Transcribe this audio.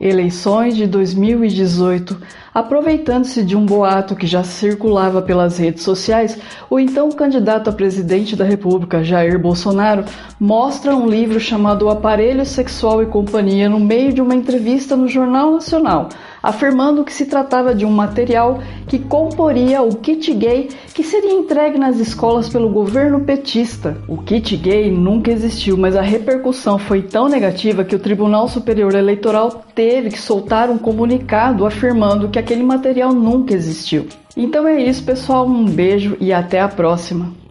Eleições de 2018. Aproveitando-se de um boato que já circulava pelas redes sociais, o então candidato a presidente da República, Jair Bolsonaro, mostra um livro chamado Aparelho Sexual e Companhia no meio de uma entrevista no Jornal Nacional, afirmando que se tratava de um material que comporia o kit gay que seria entregue nas escolas pelo governo petista. O kit gay nunca existiu, mas a repercussão foi tão negativa que o Tribunal Superior Eleitoral teve que soltar um comunicado afirmando que aquele material nunca existiu. Então é isso, pessoal. Um beijo e até a próxima.